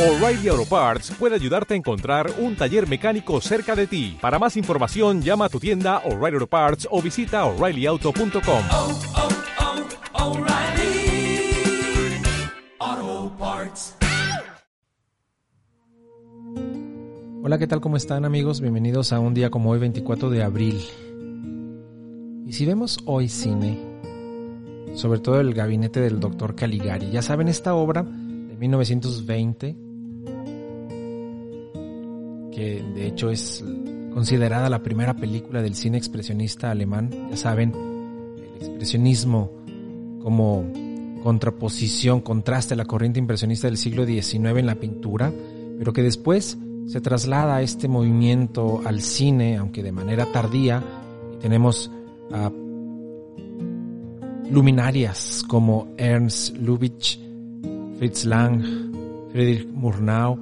O'Reilly Auto Parts puede ayudarte a encontrar un taller mecánico cerca de ti. Para más información, llama a tu tienda O'Reilly Auto Parts o visita oreillyauto.com. oh, oh, O'Reilly Auto Parts. Hola, ¿qué tal? ¿Cómo están amigos? Bienvenidos a un día como hoy, 24 de abril. Y si vemos hoy cine, sobre todo el gabinete del doctor Caligari, ya saben, esta obra de 1920, que de hecho es considerada la primera película del cine expresionista alemán, ya saben, el expresionismo como contraposición, contraste a la corriente impresionista del siglo XIX en la pintura, pero que después se traslada este movimiento al cine, aunque de manera tardía, y tenemos luminarias como Ernst Lubitsch, Fritz Lang, Friedrich Murnau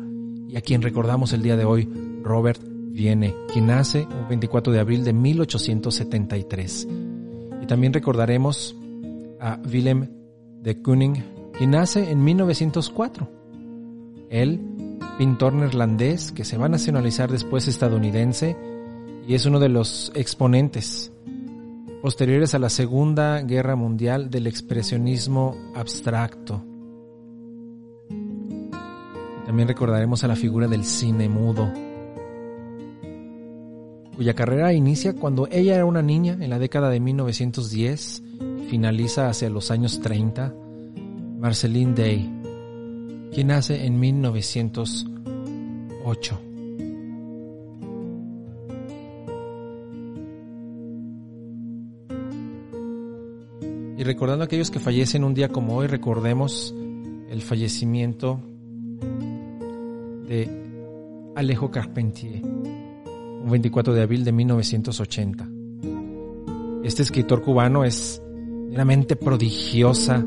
y a quien recordamos el día de hoy, Robert Viene, quien nace un 24 de abril de 1873. Y también recordaremos a Willem de Kooning, quien nace en 1904. Él, pintor neerlandés que se va a nacionalizar después estadounidense y es uno de los exponentes posteriores a la Segunda Guerra Mundial del expresionismo abstracto. También recordaremos a la figura del cine mudo, cuya carrera inicia cuando ella era una niña en la década de 1910 y finaliza hacia los años 30, Marceline Day, quien nace en 1908. Y recordando a aquellos que fallecen un día como hoy, recordemos el fallecimiento de Alejo Carpentier, 24 de abril de 1980. Este escritor cubano es una mente prodigiosa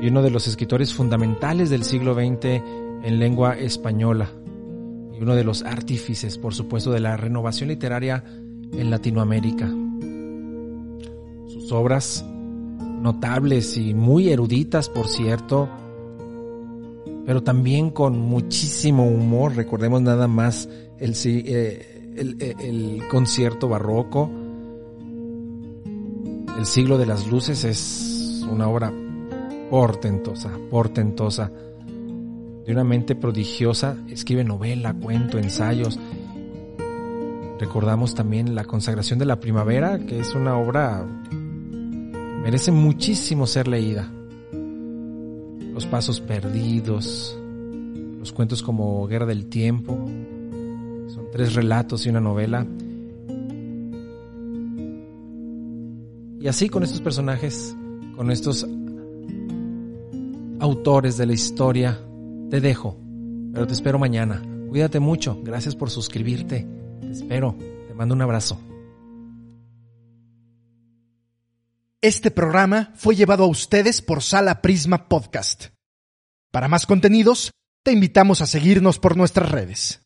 y uno de los escritores fundamentales del siglo XX en lengua española y uno de los artífices, por supuesto, de la renovación literaria en Latinoamérica. Sus obras notables y muy eruditas, por cierto, pero también con muchísimo humor. Recordemos nada más el, eh, el, el, concierto barroco. El siglo de las luces es una obra portentosa, portentosa. De una mente prodigiosa, escribe novela, cuento, ensayos. Recordamos también La consagración de la primavera, que es una obra merece muchísimo ser leída. Los pasos perdidos, los cuentos como Guerra del Tiempo, son tres relatos y una novela. Y así con estos personajes, con estos autores de la historia, te dejo, pero te espero mañana. Cuídate mucho, gracias por suscribirte, te espero, te mando un abrazo. Este programa fue llevado a ustedes por Sala Prisma Podcast. Para más contenidos, te invitamos a seguirnos por nuestras redes.